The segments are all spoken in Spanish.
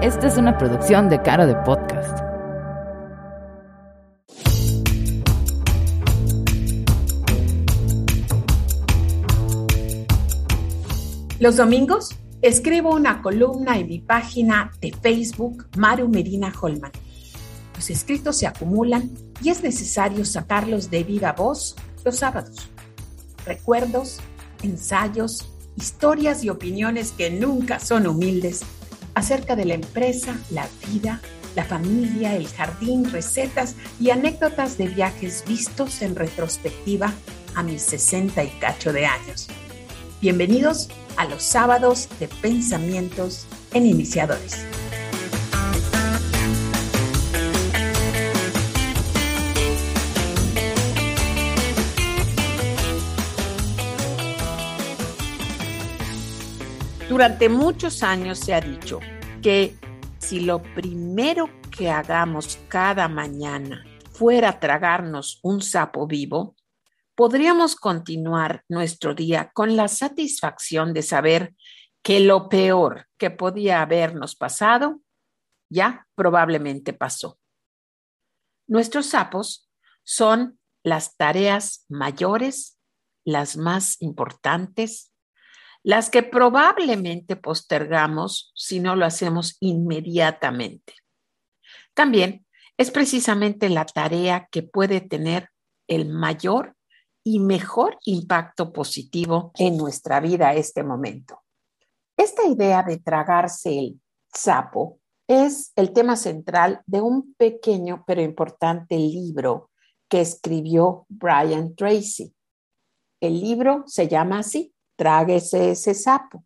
Esta es una producción de Caro de Podcast. Los domingos escribo una columna en mi página de Facebook Maru Medina Holman. Los escritos se acumulan y es necesario sacarlos de viva voz los sábados. Recuerdos, ensayos, historias y opiniones que nunca son humildes acerca de la empresa, la vida, la familia, el jardín, recetas y anécdotas de viajes vistos en retrospectiva a mis 60 y cacho de años. Bienvenidos a los sábados de pensamientos en iniciadores. Durante muchos años se ha dicho que si lo primero que hagamos cada mañana fuera tragarnos un sapo vivo, podríamos continuar nuestro día con la satisfacción de saber que lo peor que podía habernos pasado ya probablemente pasó. Nuestros sapos son las tareas mayores, las más importantes, las que probablemente postergamos si no lo hacemos inmediatamente. También es precisamente la tarea que puede tener el mayor y mejor impacto positivo en nuestra vida este momento. Esta idea de tragarse el sapo es el tema central de un pequeño pero importante libro que escribió Brian Tracy. El libro se llama así, Tráguese ese sapo.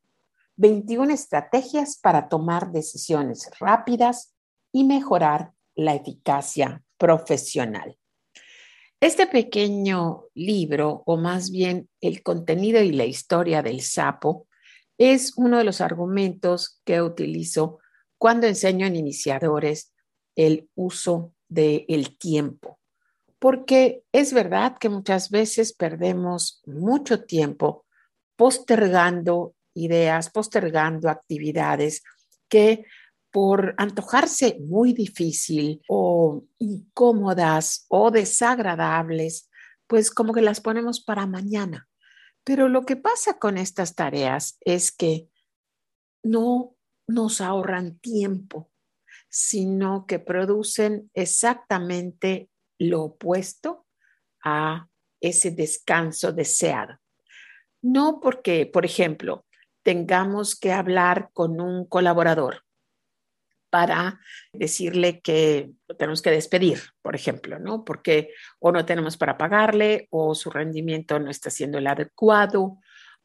21 estrategias para tomar decisiones rápidas y mejorar la eficacia profesional. Este pequeño libro, o más bien el contenido y la historia del sapo, es uno de los argumentos que utilizo cuando enseño en iniciadores el uso del tiempo. Porque es verdad que muchas veces perdemos mucho tiempo postergando ideas, postergando actividades que por antojarse muy difícil o incómodas o desagradables, pues como que las ponemos para mañana. Pero lo que pasa con estas tareas es que no nos ahorran tiempo, sino que producen exactamente lo opuesto a ese descanso deseado. No porque, por ejemplo, tengamos que hablar con un colaborador para decirle que lo tenemos que despedir, por ejemplo, ¿no? Porque o no tenemos para pagarle o su rendimiento no está siendo el adecuado.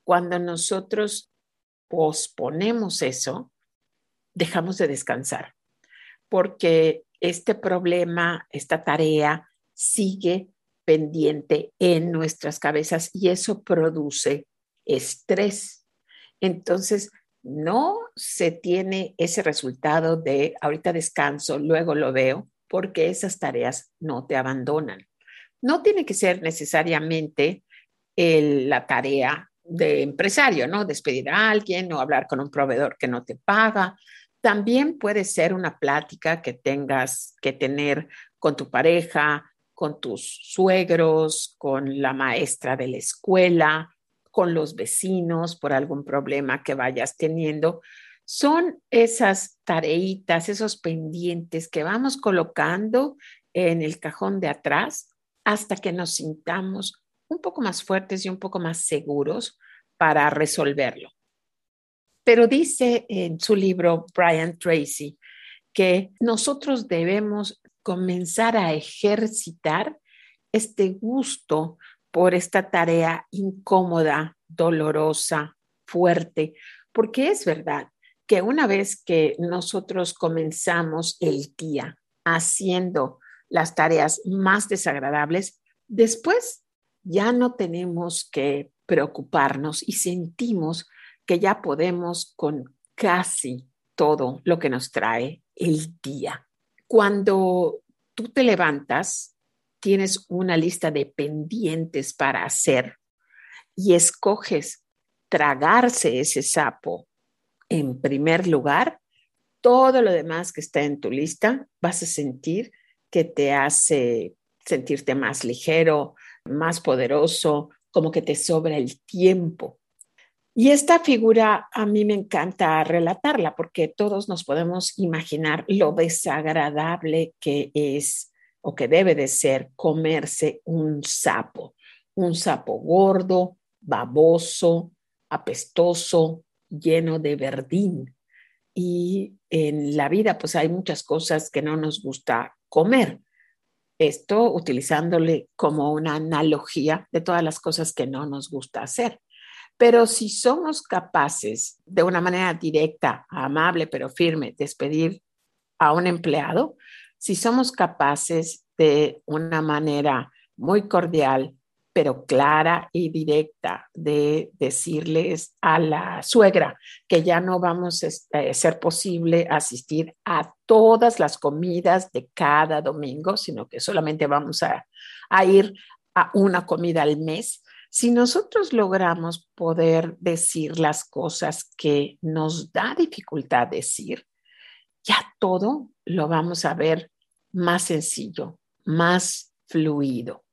Cuando nosotros posponemos eso, dejamos de descansar, porque este problema, esta tarea sigue pendiente en nuestras cabezas y eso produce estrés. Entonces, no se tiene ese resultado de ahorita descanso, luego lo veo, porque esas tareas no te abandonan. No tiene que ser necesariamente la tarea de empresario, ¿no? Despedir a alguien o hablar con un proveedor que no te paga. También puede ser una plática que tengas que tener con tu pareja, con tus suegros, con la maestra de la escuela, con los vecinos por algún problema que vayas teniendo. Son esas tareitas, esos pendientes que vamos colocando en el cajón de atrás hasta que nos sintamos un poco más fuertes y un poco más seguros para resolverlo. Pero dice en su libro Brian Tracy que nosotros debemos comenzar a ejercitar este gusto por esta tarea incómoda, dolorosa, fuerte, porque es verdad que una vez que nosotros comenzamos el día haciendo las tareas más desagradables, después ya no tenemos que preocuparnos y sentimos que ya podemos con casi todo lo que nos trae el día. Cuando tú te levantas tienes una lista de pendientes para hacer y escoges tragarse ese sapo en primer lugar, todo lo demás que está en tu lista, vas a sentir que te hace sentirte más ligero, más poderoso, como que te sobra el tiempo. Y esta figura a mí me encanta relatarla porque todos nos podemos imaginar lo desagradable que es o que debe de ser comerse un sapo, un sapo gordo, baboso, apestoso, lleno de verdín. Y en la vida pues hay muchas cosas que no nos gusta comer. Esto utilizándole como una analogía de todas las cosas que no nos gusta hacer. Pero si somos capaces de una manera directa, amable pero firme, despedir a un empleado, si somos capaces de una manera muy cordial, pero clara y directa de decirles a la suegra que ya no vamos a este, ser posible asistir a todas las comidas de cada domingo, sino que solamente vamos a, a ir a una comida al mes. Si nosotros logramos poder decir las cosas que nos da dificultad decir, ya todo lo vamos a ver más sencillo, más fluido.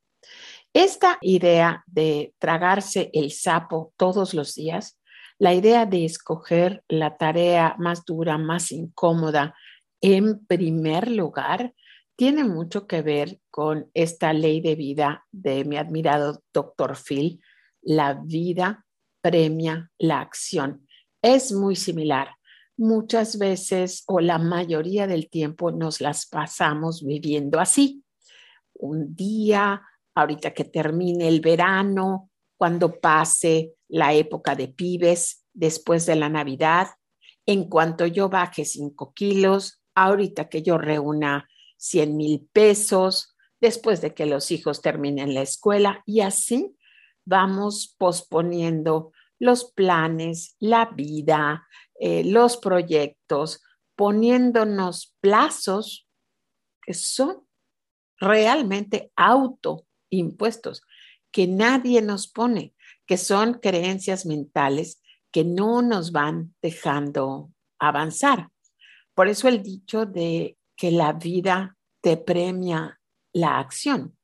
Esta idea de tragarse el sapo todos los días, la idea de escoger la tarea más dura, más incómoda en primer lugar, tiene mucho que ver con esta ley de vida de mi admirado doctor Phil. La vida premia la acción. Es muy similar. Muchas veces o la mayoría del tiempo nos las pasamos viviendo así. Un día ahorita que termine el verano, cuando pase la época de pibes, después de la Navidad, en cuanto yo baje cinco kilos, ahorita que yo reúna 100 mil pesos, después de que los hijos terminen la escuela y así vamos posponiendo los planes, la vida, eh, los proyectos, poniéndonos plazos que son realmente auto impuestos que nadie nos pone, que son creencias mentales que no nos van dejando avanzar. Por eso el dicho de que la vida te premia la acción.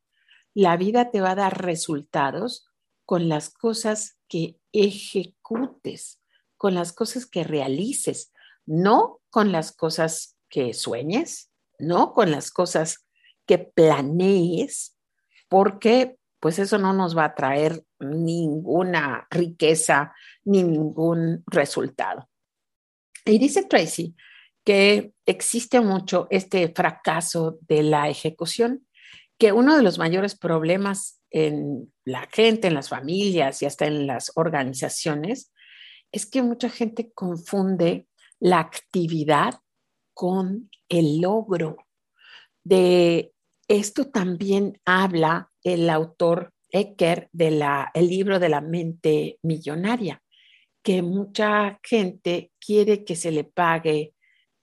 La vida te va a dar resultados con las cosas que ejecutes, con las cosas que realices, no con las cosas que sueñes, no con las cosas que planees, porque pues eso no nos va a traer ninguna riqueza ni ningún resultado. Y dice Tracy que existe mucho este fracaso de la ejecución, que uno de los mayores problemas en la gente, en las familias y hasta en las organizaciones, es que mucha gente confunde la actividad con el logro. De esto también habla el autor Ecker del libro de la mente millonaria, que mucha gente quiere que se le pague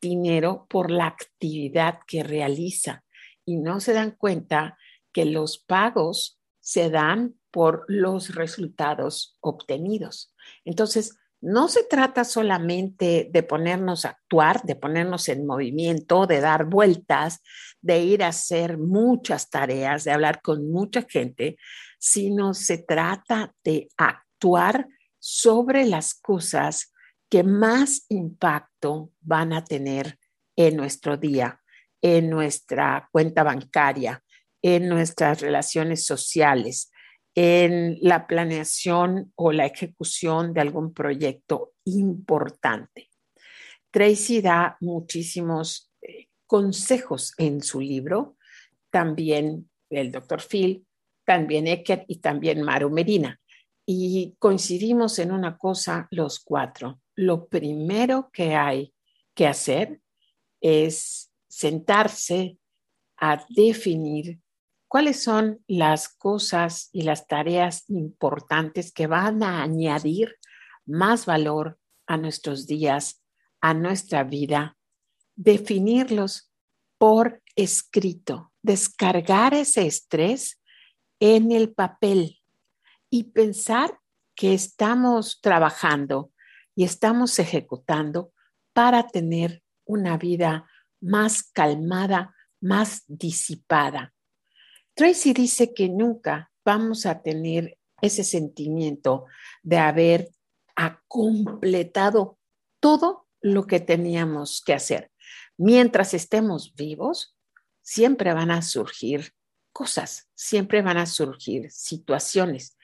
dinero por la actividad que realiza y no se dan cuenta que los pagos se dan por los resultados obtenidos. Entonces, no se trata solamente de ponernos a actuar, de ponernos en movimiento, de dar vueltas, de ir a hacer muchas tareas, de hablar con mucha gente, sino se trata de actuar sobre las cosas que más impacto van a tener en nuestro día, en nuestra cuenta bancaria, en nuestras relaciones sociales, en la planeación o la ejecución de algún proyecto importante. Tracy da muchísimos eh, consejos en su libro, también el doctor Phil, también Eckert y también Maru Medina. Y coincidimos en una cosa los cuatro. Lo primero que hay que hacer es sentarse a definir cuáles son las cosas y las tareas importantes que van a añadir más valor a nuestros días, a nuestra vida, definirlos por escrito, descargar ese estrés en el papel y pensar que estamos trabajando y estamos ejecutando para tener una vida más calmada, más disipada. Tracy dice que nunca vamos a tener ese sentimiento de haber completado todo lo que teníamos que hacer. Mientras estemos vivos, siempre van a surgir cosas, siempre van a surgir situaciones,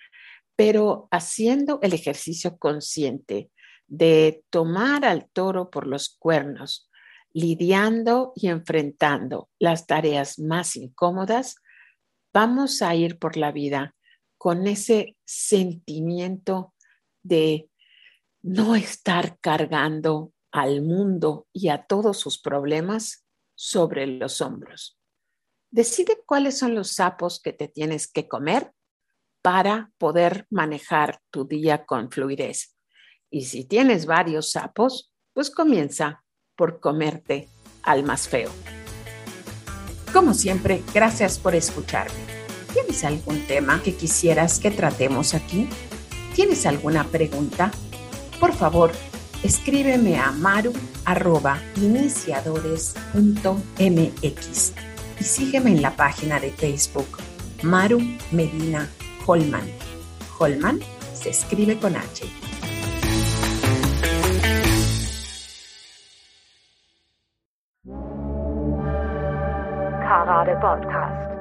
pero haciendo el ejercicio consciente de tomar al toro por los cuernos, lidiando y enfrentando las tareas más incómodas, vamos a ir por la vida con ese sentimiento de no estar cargando al mundo y a todos sus problemas sobre los hombros. Decide cuáles son los sapos que te tienes que comer para poder manejar tu día con fluidez. Y si tienes varios sapos, pues comienza por comerte al más feo. Como siempre, gracias por escucharme. ¿Tienes algún tema que quisieras que tratemos aquí? ¿Tienes alguna pregunta? Por favor, escríbeme a maru.iniciadores.mx y sígueme en la página de Facebook Maru Medina Holman. Holman se escribe con H. Karate Podcast.